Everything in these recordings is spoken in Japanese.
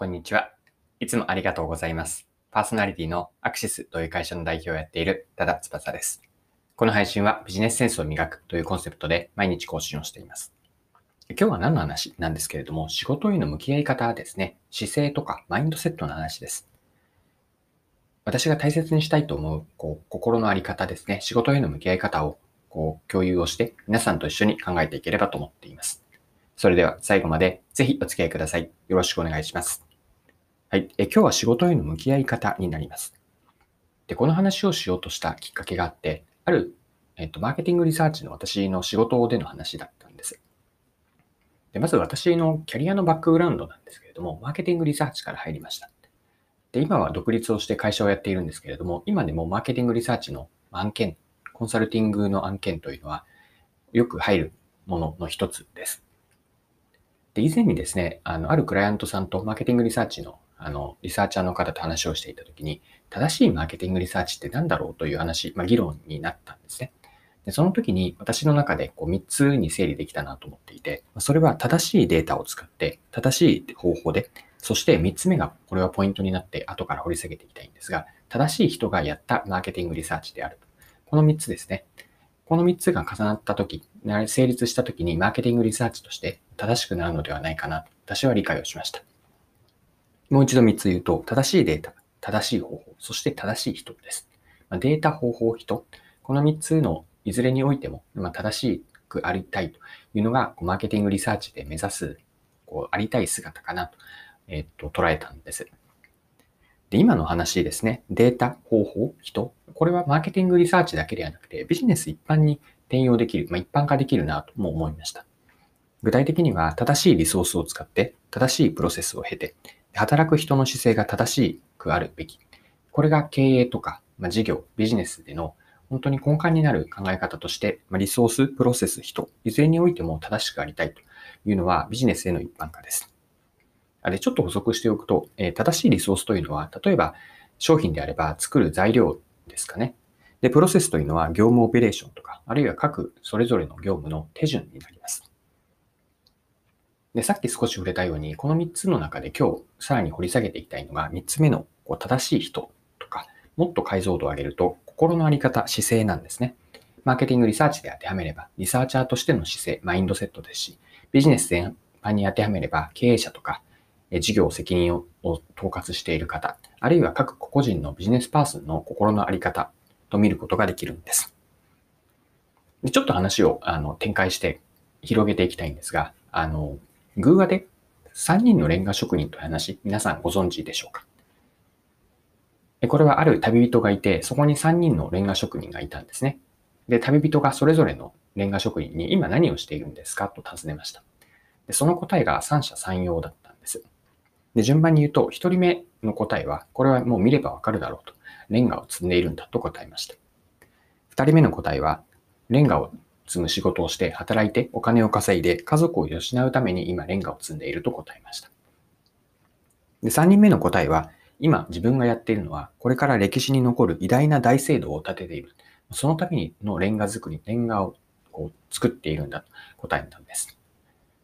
こんにちは。いつもありがとうございます。パーソナリティのアクシスという会社の代表をやっている多田翼です。この配信はビジネスセンスを磨くというコンセプトで毎日更新をしています。今日は何の話？なんですけれども、仕事への向き合い方ですね。姿勢とかマインドセットの話です。私が大切にしたいと思うこう心のあり方ですね。仕事への向き合い方をこう共有をして皆さんと一緒に考えていければと思っています。それでは最後までぜひお付き合いください。よろしくお願いします。はい。え今日は仕事への向き合い方になります。で、この話をしようとしたきっかけがあって、ある、えっと、マーケティングリサーチの私の仕事での話だったんです。で、まず私のキャリアのバックグラウンドなんですけれども、マーケティングリサーチから入りました。で、今は独立をして会社をやっているんですけれども、今でもマーケティングリサーチの案件、コンサルティングの案件というのは、よく入るものの一つです。で、以前にですね、あの、あるクライアントさんとマーケティングリサーチの、あの、リサーチャーの方と話をしていたときに、正しいマーケティングリサーチって何だろうという話、まあ、議論になったんですね。で、その時に私の中でこう3つに整理できたなと思っていて、それは正しいデータを使って、正しい方法で、そして3つ目が、これはポイントになって後から掘り下げていきたいんですが、正しい人がやったマーケティングリサーチである。この3つですね。この3つが重なったとき、成立したときにマーケティングリサーチとして正しくなるのではないかなと私は理解をしました。もう一度3つ言うと、正しいデータ、正しい方法、そして正しい人です。まデータ、方法、人、この3つのいずれにおいても、ま正しくありたいというのが、マーケティングリサーチで目指す、こうありたい姿かなと、えっと、捉えたんです。で、今の話ですね、データ、方法、人、これはマーケティングリサーチだけではなくて、ビジネス一般に転用できる、まあ、一般化できるなとも思いました。具体的には、正しいリソースを使って、正しいプロセスを経て、働く人の姿勢が正しくあるべき。これが経営とか、まあ、事業、ビジネスでの本当に根幹になる考え方として、まあ、リソース、プロセス、人、いずれにおいても正しくありたいというのはビジネスへの一般化です。で、ちょっと補足しておくと、え正しいリソースというのは、例えば商品であれば作る材料ですかね。で、プロセスというのは業務オペレーションとか、あるいは各それぞれの業務の手順になります。で、さっき少し触れたように、この3つの中で今日さらに掘り下げていきたいのが、3つ目のこう正しい人とか、もっと解像度を上げると、心のあり方、姿勢なんですね。マーケティングリサーチで当てはめれば、リサーチャーとしての姿勢、マインドセットですし、ビジネス全般に当てはめれば、経営者とか、事業責任を統括している方、あるいは各個々人のビジネスパーソンの心のあり方と見ることができるんです。でちょっと話をあの展開して広げていきたいんですが、あの、偶話で3人のレンガ職人という話、皆さんご存知でしょうか？これはある旅人がいて、そこに3人のレンガ職人がいたんですね。で、旅人がそれぞれのレンガ職人に今何をしているんですか？と尋ねました。でその答えが三者三様だったんです。で、順番に言うと、1人目の答えは、これはもう見ればわかるだろうと。レンガを積んでいるんだと答えました。2人目の答えは、レンガを積む仕事をして働いてお金を稼いで家族を養うために今レンガを積んでいると答えました。で3人目の答えは、今自分がやっているのは、これから歴史に残る偉大な大聖堂を建てている。そのためにのレンガ作り、レンガをこう作っているんだと答えたんです。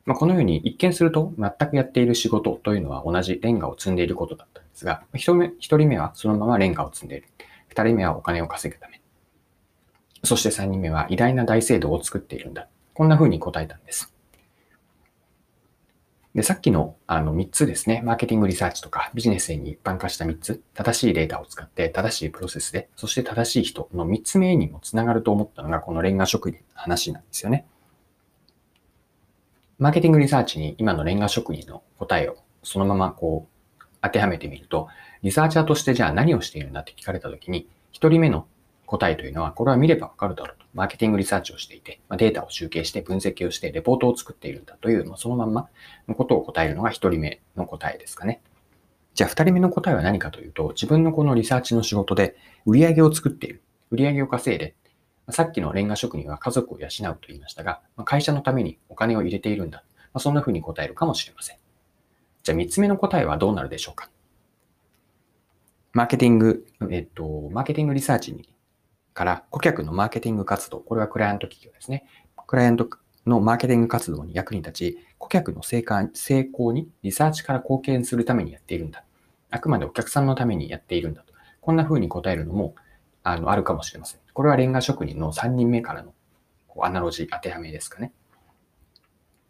まあ、このように一見すると全くやっている仕事というのは同じレンガを積んでいることだったんですが、1人目 ,1 人目はそのままレンガを積んでいる。2人目はお金を稼ぐため。そして3人目は偉大な大聖堂を作っているんだ。こんな風に答えたんです。で、さっきのあの3つですね、マーケティングリサーチとかビジネスに一般化した3つ、正しいデータを使って正しいプロセスで、そして正しい人の3つ目にもつながると思ったのがこのレンガ職人の話なんですよね。マーケティングリサーチに今のレンガ職人の答えをそのままこう当てはめてみると、リサーチャーとしてじゃあ何をしているんだって聞かれたときに、1人目の答えというのは、これは見ればわかるだろうと。マーケティングリサーチをしていて、まデータを集計して分析をしてレポートを作っているんだという、まあそのまんまのことを答えるのが1人目の答えですかね。じゃあ2人目の答えは何かというと、自分のこのリサーチの仕事で売り上げを作っている。売り上げを稼いで、さっきのレンガ職人は家族を養うと言いましたが、会社のためにお金を入れているんだ。まあそんな風に答えるかもしれません。じゃあ3つ目の答えはどうなるでしょうかマーケティング、えっと、マーケティングリサーチにから顧客のマーケティング活動、これはクライアント企業ですね。クライアントのマーケティング活動に役に立ち、顧客の成果成功にリサーチから貢献するためにやっているんだ。あくまでお客さんのためにやっているんだと。こんな風に答えるのも、あの、あるかもしれません。これはレンガ職人の3人目からのアナロジー当てはめですかね。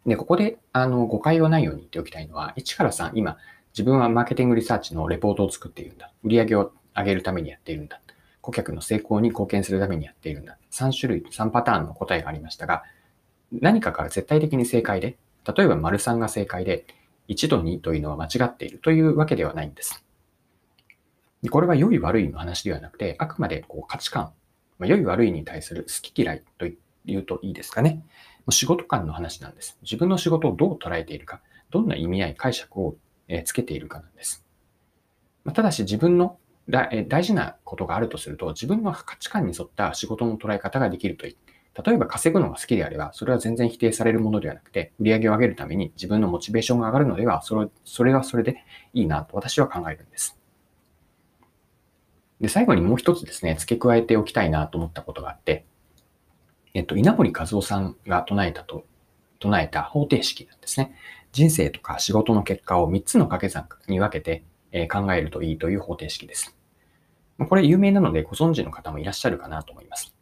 で、ここで、あの、誤解はないように言っておきたいのは、1から3、今、自分はマーケティングリサーチのレポートを作っているんだ。売り上げを上げるためにやっているんだ。顧客の成功に貢献するためにやっているんだ。3種類、3パターンの答えがありましたが、何かから絶対的に正解で、例えば丸3が正解で、1と2というのは間違っているというわけではないんです。これは良い悪いの話ではなくて、あくまでこう価値観、まあ、良い悪いに対する好き嫌いと言うといいですかね。仕事観の話なんです。自分の仕事をどう捉えているか、どんな意味合い、解釈をつけているかなんです。ただし自分の大事なことがあるとすると、自分の価値観に沿った仕事の捉え方ができるといい。例えば稼ぐのが好きであれば、それは全然否定されるものではなくて、売り上げを上げるために自分のモチベーションが上がるのでは、それそれはそれでいいなと私は考えるんです。で、最後にもう一つですね、付け加えておきたいなと思ったことがあって、えっと、稲森和夫さんが唱えたと、唱えた方程式なんですね。人生とか仕事の結果を3つの掛け算に分けて、え考えるといいという方程式です。これ有名なのでご存知の方もいらっしゃるかなと思います。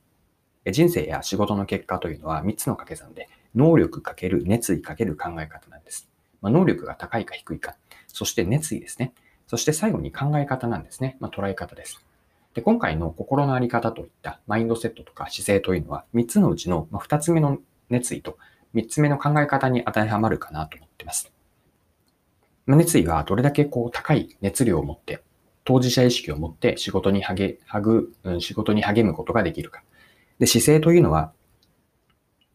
人生や仕事の結果というのは3つの掛け算で、能力かける熱意かける考え方なんです。まあ、能力が高いか低いか、そして熱意ですね。そして最後に考え方なんですね。まあ、捉え方です。で、今回の心のあり方といったマインドセットとか姿勢というのは、3つのうちの2つ目の熱意と3つ目の考え方に当てはまるかなと思っています。熱意はどれだけこう高い熱量を持って、当事者意識を持って仕事に励む、仕事に励むことができるか。で、姿勢というのは、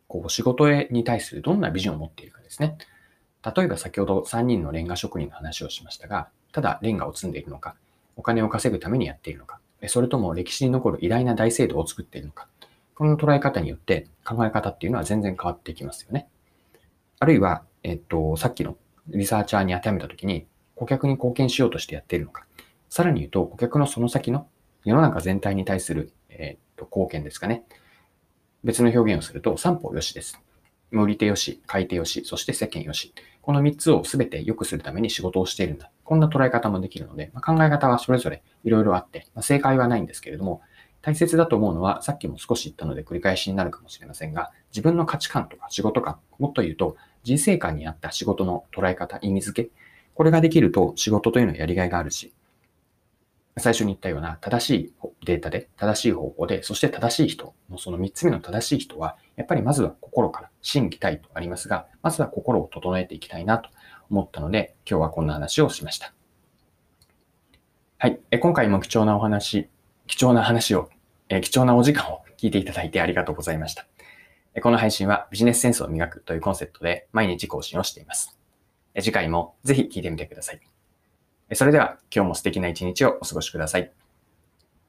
こう仕事に対するどんなビジョンを持っているかですね。例えば先ほど3人のレンガ職人の話をしましたが、ただレンガを積んでいるのか、お金を稼ぐためにやっているのか、それとも歴史に残る偉大な大制度を作っているのか。この捉え方によって考え方っていうのは全然変わってきますよね。あるいは、えっと、さっきのリサーチャーに当てはめたときに、顧客に貢献しようとしてやっているのか。さらに言うと、顧客のその先の世の中全体に対する、えっと貢献ですかね。別の表現をすると、三方よしです。売り手よし、買い手よし、そして世間よし。この3つを全て良くするために仕事をしているんだ。こんな捉え方もできるので、まあ、考え方はそれぞれいろいろあって、まあ、正解はないんですけれども、大切だと思うのは、さっきも少し言ったので繰り返しになるかもしれませんが、自分の価値観とか仕事観、もっと言うと、人生観に合った仕事の捉え方、意味付け、これができると仕事というのはやりがいがあるし、最初に言ったような正しいデータで、正しい方法で、そして正しい人のその3つ目の正しい人は、やっぱりまずは心から、心技体とありますが、まずは心を整えていきたいなと思ったので、今日はこんな話をしました。はい。今回も貴重なお話、貴重な話を、え貴重なお時間を聞いていただいてありがとうございました。この配信はビジネスセンスを磨くというコンセプトで毎日更新をしています。次回もぜひ聞いてみてください。それでは今日も素敵な一日をお過ごしください。